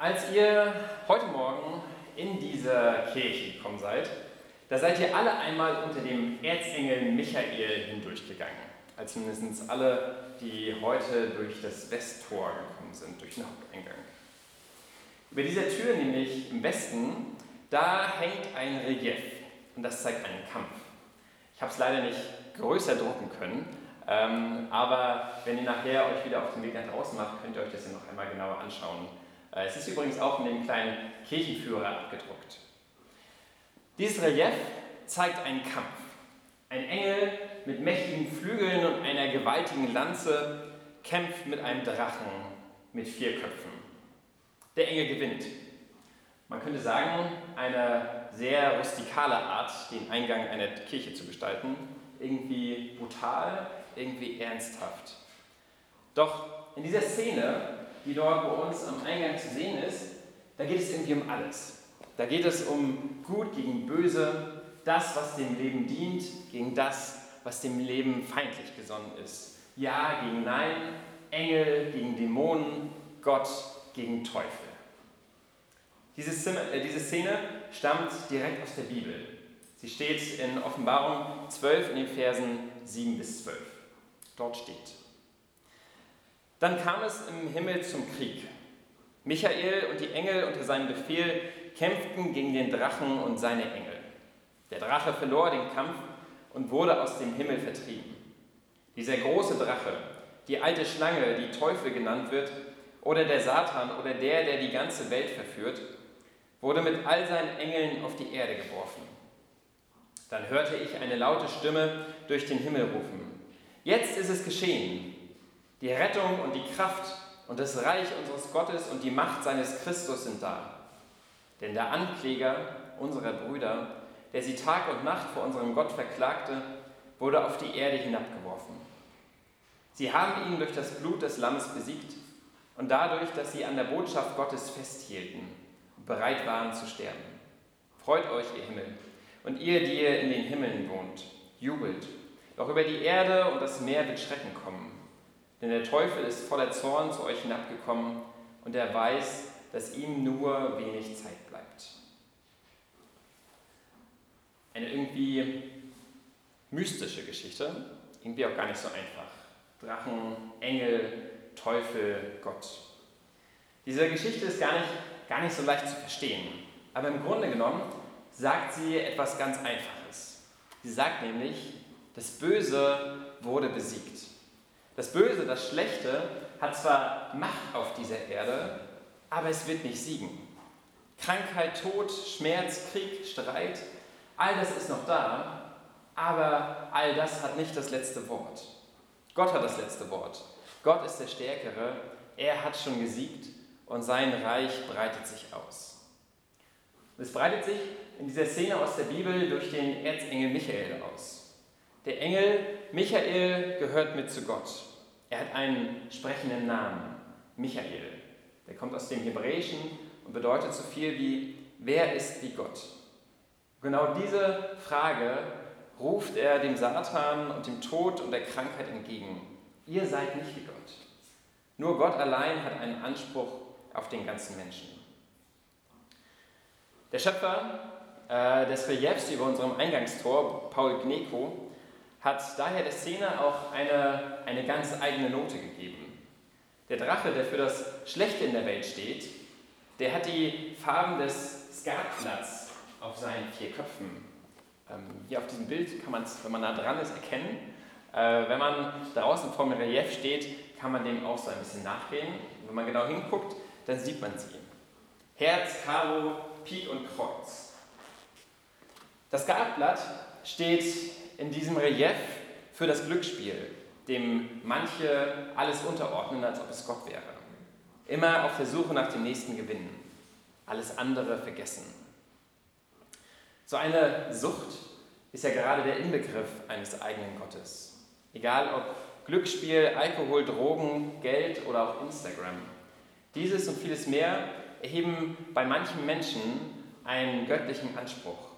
Als ihr heute Morgen in diese Kirche gekommen seid, da seid ihr alle einmal unter dem Erzengel Michael hindurchgegangen. Also mindestens alle, die heute durch das Westtor gekommen sind, durch den Haupteingang. Über dieser Tür, nämlich im Westen, da hängt ein Relief und das zeigt einen Kampf. Ich habe es leider nicht größer drucken können, ähm, aber wenn ihr nachher euch wieder auf den Weg nach draußen macht, könnt ihr euch das ja noch einmal genauer anschauen. Äh, es ist übrigens auch in dem kleinen Kirchenführer abgedruckt. Dieses Relief zeigt einen Kampf. Ein Engel mit mächtigen Flügeln und einer gewaltigen Lanze kämpft mit einem Drachen mit vier Köpfen. Der Engel gewinnt. Man könnte sagen, eine sehr rustikale Art, den Eingang einer Kirche zu gestalten. Irgendwie brutal, irgendwie ernsthaft. Doch in dieser Szene, die dort bei uns am Eingang zu sehen ist, da geht es irgendwie um alles. Da geht es um Gut gegen Böse, das, was dem Leben dient, gegen das, was dem Leben feindlich gesonnen ist. Ja gegen Nein, Engel gegen Dämonen, Gott gegen Teufel. Diese Szene stammt direkt aus der Bibel. Sie steht in Offenbarung 12 in den Versen 7 bis 12. Dort steht. Dann kam es im Himmel zum Krieg. Michael und die Engel unter seinem Befehl kämpften gegen den Drachen und seine Engel. Der Drache verlor den Kampf und wurde aus dem Himmel vertrieben. Dieser große Drache, die alte Schlange, die Teufel genannt wird, oder der Satan oder der, der die ganze Welt verführt, wurde mit all seinen Engeln auf die Erde geworfen. Dann hörte ich eine laute Stimme durch den Himmel rufen. Jetzt ist es geschehen. Die Rettung und die Kraft und das Reich unseres Gottes und die Macht seines Christus sind da. Denn der Ankläger unserer Brüder, der sie Tag und Nacht vor unserem Gott verklagte, wurde auf die Erde hinabgeworfen. Sie haben ihn durch das Blut des Lammes besiegt und dadurch, dass sie an der Botschaft Gottes festhielten und bereit waren zu sterben. Freut euch, ihr Himmel, und ihr, die ihr in den Himmeln wohnt, jubelt. Doch über die Erde und das Meer wird Schrecken kommen. Denn der Teufel ist voller Zorn zu euch hinabgekommen und er weiß, dass ihm nur wenig Zeit bleibt. Eine irgendwie mystische Geschichte, irgendwie auch gar nicht so einfach. Drachen, Engel, Teufel, Gott. Diese Geschichte ist gar nicht, gar nicht so leicht zu verstehen, aber im Grunde genommen sagt sie etwas ganz Einfaches. Sie sagt nämlich, das Böse wurde besiegt. Das Böse, das Schlechte hat zwar Macht auf dieser Erde, aber es wird nicht siegen. Krankheit, Tod, Schmerz, Krieg, Streit, all das ist noch da, aber all das hat nicht das letzte Wort. Gott hat das letzte Wort. Gott ist der Stärkere, er hat schon gesiegt und sein Reich breitet sich aus. Es breitet sich in dieser Szene aus der Bibel durch den Erzengel Michael aus. Der Engel Michael gehört mit zu Gott. Er hat einen sprechenden Namen, Michael. Der kommt aus dem Hebräischen und bedeutet so viel wie, wer ist wie Gott? Genau diese Frage ruft er dem Satan und dem Tod und der Krankheit entgegen. Ihr seid nicht wie Gott. Nur Gott allein hat einen Anspruch auf den ganzen Menschen. Der Schöpfer äh, des Reliefs über unserem Eingangstor, Paul Gneko, hat daher der Szene auch eine, eine ganz eigene Note gegeben. Der Drache, der für das Schlechte in der Welt steht, der hat die Farben des Skatblatts auf seinen vier Köpfen. Ähm, hier auf diesem Bild kann man es, wenn man nah dran ist, erkennen. Äh, wenn man draußen vor dem Relief steht, kann man dem auch so ein bisschen nachgehen. Wenn man genau hinguckt, dann sieht man sie. Herz, Karo, Pik und Kreuz. Das Skatblatt steht in diesem Relief für das Glücksspiel, dem manche alles unterordnen, als ob es Gott wäre. Immer auf der Suche nach dem nächsten Gewinn, alles andere vergessen. So eine Sucht ist ja gerade der Inbegriff eines eigenen Gottes. Egal ob Glücksspiel, Alkohol, Drogen, Geld oder auch Instagram. Dieses und vieles mehr erheben bei manchen Menschen einen göttlichen Anspruch.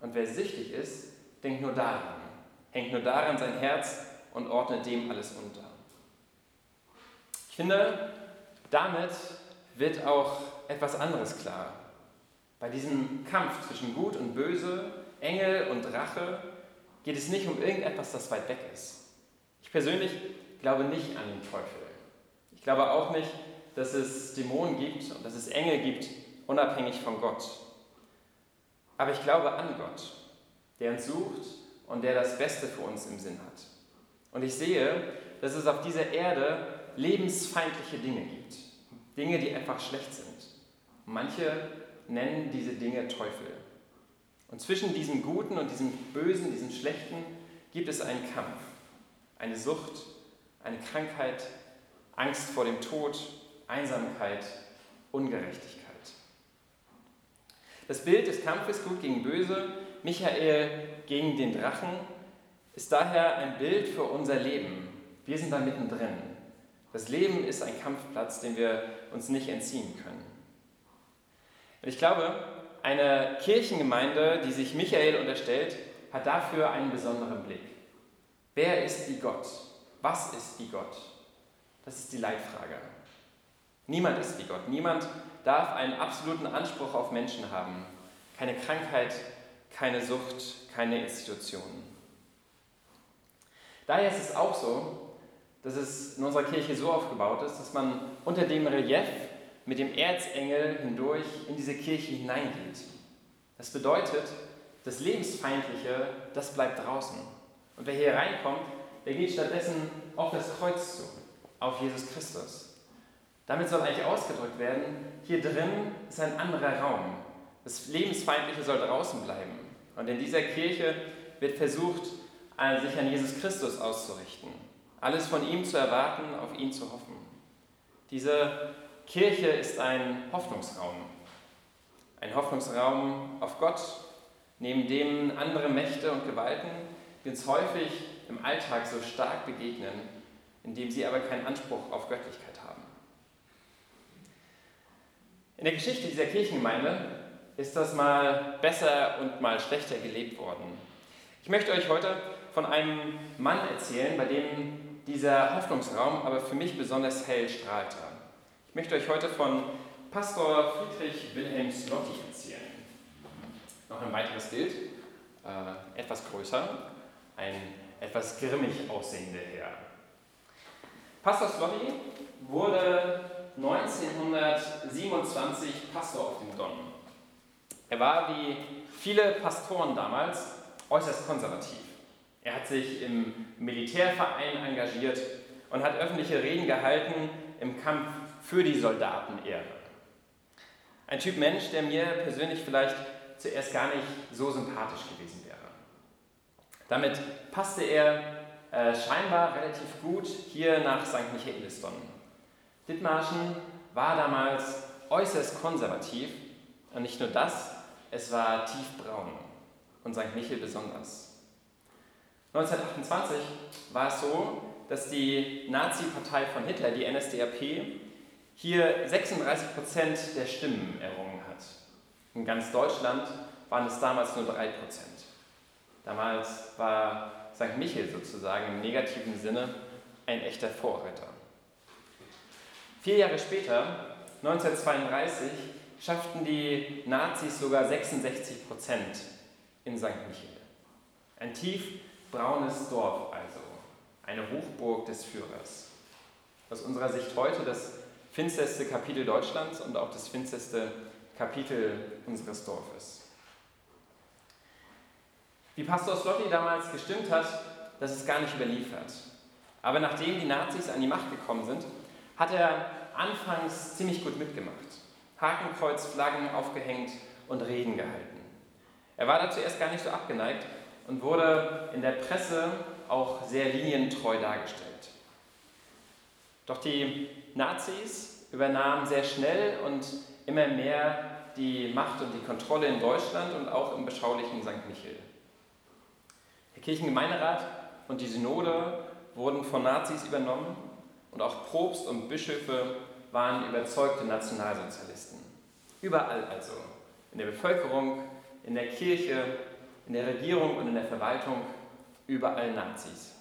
Und wer süchtig ist, denkt nur daran, hängt nur daran sein Herz und ordnet dem alles unter. Ich finde, damit wird auch etwas anderes klar. Bei diesem Kampf zwischen Gut und Böse, Engel und Rache geht es nicht um irgendetwas, das weit weg ist. Ich persönlich glaube nicht an den Teufel. Ich glaube auch nicht, dass es Dämonen gibt und dass es Engel gibt, unabhängig von Gott. Aber ich glaube an Gott, der uns sucht und der das Beste für uns im Sinn hat. Und ich sehe, dass es auf dieser Erde lebensfeindliche Dinge gibt. Dinge, die einfach schlecht sind. Manche nennen diese Dinge Teufel. Und zwischen diesem Guten und diesem Bösen, diesem Schlechten, gibt es einen Kampf, eine Sucht, eine Krankheit, Angst vor dem Tod, Einsamkeit, Ungerechtigkeit. Das Bild des Kampfes Gut gegen Böse, Michael gegen den Drachen, ist daher ein Bild für unser Leben. Wir sind da mittendrin. Das Leben ist ein Kampfplatz, den wir uns nicht entziehen können. Ich glaube, eine Kirchengemeinde, die sich Michael unterstellt, hat dafür einen besonderen Blick. Wer ist die Gott? Was ist die Gott? Das ist die Leitfrage. Niemand ist wie Gott. Niemand darf einen absoluten Anspruch auf Menschen haben. Keine Krankheit, keine Sucht, keine Institutionen. Daher ist es auch so, dass es in unserer Kirche so aufgebaut ist, dass man unter dem Relief mit dem Erzengel hindurch in diese Kirche hineingeht. Das bedeutet, das Lebensfeindliche, das bleibt draußen. Und wer hier reinkommt, der geht stattdessen auf das Kreuz zu, auf Jesus Christus. Damit soll eigentlich ausgedrückt werden, hier drin ist ein anderer Raum. Das Lebensfeindliche soll draußen bleiben. Und in dieser Kirche wird versucht, sich an Jesus Christus auszurichten. Alles von ihm zu erwarten, auf ihn zu hoffen. Diese Kirche ist ein Hoffnungsraum. Ein Hoffnungsraum auf Gott, neben dem andere Mächte und Gewalten, die uns häufig im Alltag so stark begegnen, indem sie aber keinen Anspruch auf Göttlichkeit haben. In der Geschichte dieser Kirchengemeinde ist das mal besser und mal schlechter gelebt worden. Ich möchte euch heute von einem Mann erzählen, bei dem dieser Hoffnungsraum aber für mich besonders hell strahlte. Ich möchte euch heute von Pastor Friedrich Wilhelm Slotti erzählen. Noch ein weiteres Bild, äh, etwas größer, ein etwas grimmig aussehender Herr. Pastor Slotti wurde 1927 Pastor auf dem Don. Er war wie viele Pastoren damals äußerst konservativ. Er hat sich im Militärverein engagiert und hat öffentliche Reden gehalten im Kampf für die Soldatenehre. Ein Typ Mensch, der mir persönlich vielleicht zuerst gar nicht so sympathisch gewesen wäre. Damit passte er äh, scheinbar relativ gut hier nach St. Michaelisdonn. Dithmarschen war damals äußerst konservativ und nicht nur das, es war tiefbraun und St. Michel besonders. 1928 war es so, dass die Nazi-Partei von Hitler, die NSDAP, hier 36 Prozent der Stimmen errungen hat. In ganz Deutschland waren es damals nur 3 Prozent. Damals war St. Michel sozusagen im negativen Sinne ein echter Vorreiter. Vier Jahre später, 1932, schafften die Nazis sogar 66 Prozent in St. Michel. Ein tief braunes Dorf also, eine Hochburg des Führers. Aus unserer Sicht heute das finsterste Kapitel Deutschlands und auch das finsterste Kapitel unseres Dorfes. Wie Pastor Slotti damals gestimmt hat, das ist gar nicht überliefert. Aber nachdem die Nazis an die Macht gekommen sind, hat er anfangs ziemlich gut mitgemacht. Hakenkreuzflaggen aufgehängt und Reden gehalten. Er war da zuerst gar nicht so abgeneigt, und wurde in der Presse auch sehr linientreu dargestellt. Doch die Nazis übernahmen sehr schnell und immer mehr die Macht und die Kontrolle in Deutschland und auch im beschaulichen St. Michel. Der Kirchengemeinderat und die Synode wurden von Nazis übernommen und auch Propst und Bischöfe waren überzeugte Nationalsozialisten. Überall also, in der Bevölkerung, in der Kirche, in der Regierung und in der Verwaltung überall Nazis.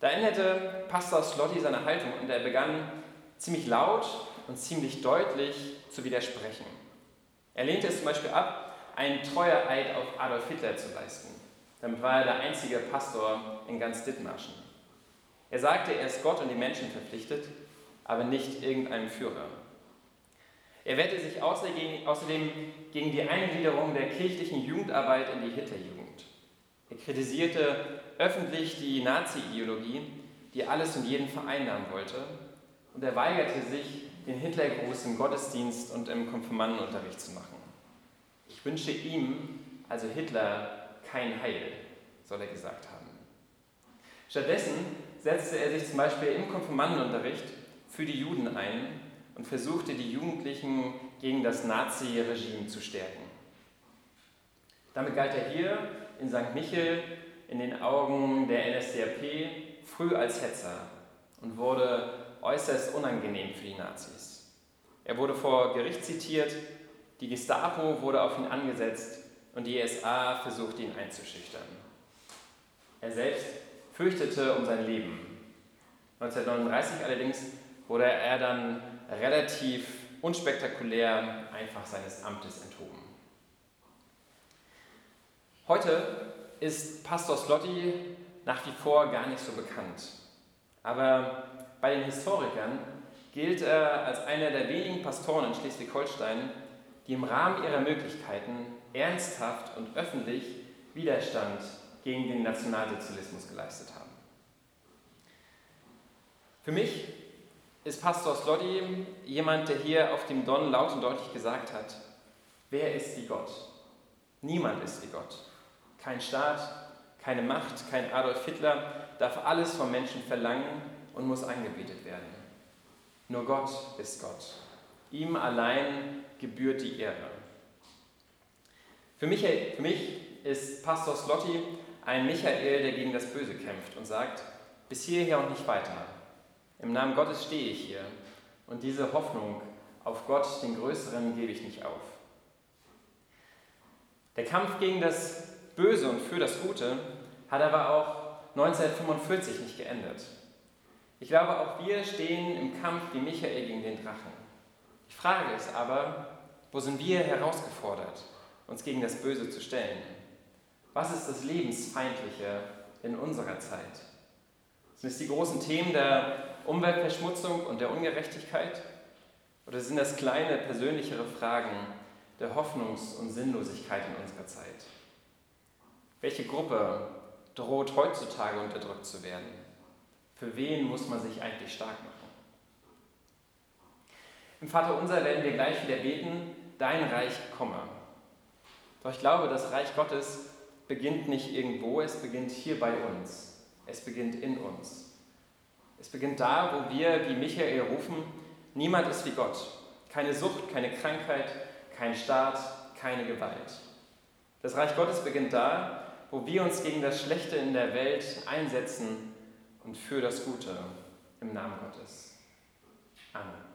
Da änderte Pastor Slotti seine Haltung und er begann ziemlich laut und ziemlich deutlich zu widersprechen. Er lehnte es zum Beispiel ab, einen treuer Eid auf Adolf Hitler zu leisten. Damit war er der einzige Pastor in ganz Dithmarschen. Er sagte, er ist Gott und die Menschen verpflichtet, aber nicht irgendeinem Führer. Er wehrte sich außerdem gegen die Eingliederung der kirchlichen Jugendarbeit in die Hitlerjugend. Er kritisierte öffentlich die Nazi-Ideologie, die alles und jeden vereinnahmen wollte, und er weigerte sich, den Hitlergruß im Gottesdienst und im Konfirmandenunterricht zu machen. Ich wünsche ihm, also Hitler, kein Heil, soll er gesagt haben. Stattdessen setzte er sich zum Beispiel im Konfirmandenunterricht für die Juden ein und versuchte, die Jugendlichen gegen das Nazi-Regime zu stärken. Damit galt er hier in St. Michel in den Augen der NSDAP früh als Hetzer und wurde äußerst unangenehm für die Nazis. Er wurde vor Gericht zitiert, die Gestapo wurde auf ihn angesetzt und die SA versuchte ihn einzuschüchtern. Er selbst fürchtete um sein Leben. 1939 allerdings wurde er dann relativ unspektakulär einfach seines Amtes enthoben. Heute ist Pastor Slotti nach wie vor gar nicht so bekannt. Aber bei den Historikern gilt er als einer der wenigen Pastoren in Schleswig-Holstein, die im Rahmen ihrer Möglichkeiten ernsthaft und öffentlich Widerstand gegen den Nationalsozialismus geleistet haben. Für mich ist Pastor Sloddy jemand, der hier auf dem Don laut und deutlich gesagt hat, wer ist wie Gott? Niemand ist wie Gott. Kein Staat, keine Macht, kein Adolf Hitler darf alles vom Menschen verlangen und muss angebetet werden. Nur Gott ist Gott. Ihm allein gebührt die Ehre. Für mich, für mich ist Pastor Slotti ein Michael, der gegen das Böse kämpft und sagt, bis hierher und nicht weiter. Im Namen Gottes stehe ich hier und diese Hoffnung auf Gott, den Größeren, gebe ich nicht auf. Der Kampf gegen das Böse und für das Gute hat aber auch 1945 nicht geendet. Ich glaube, auch wir stehen im Kampf wie Michael gegen den Drachen. Die Frage ist aber, wo sind wir herausgefordert, uns gegen das Böse zu stellen? Was ist das Lebensfeindliche in unserer Zeit? Sind es die großen Themen der Umweltverschmutzung und der Ungerechtigkeit? Oder sind das kleine, persönlichere Fragen der Hoffnungs- und Sinnlosigkeit in unserer Zeit? Welche Gruppe droht heutzutage unterdrückt zu werden? Für wen muss man sich eigentlich stark machen? Im Vater unser werden wir gleich wieder beten, dein Reich komme. Doch ich glaube, das Reich Gottes beginnt nicht irgendwo, es beginnt hier bei uns. Es beginnt in uns. Es beginnt da, wo wir, wie Michael, rufen, niemand ist wie Gott. Keine Sucht, keine Krankheit, kein Staat, keine Gewalt. Das Reich Gottes beginnt da, wo wir uns gegen das Schlechte in der Welt einsetzen und für das Gute im Namen Gottes. Amen.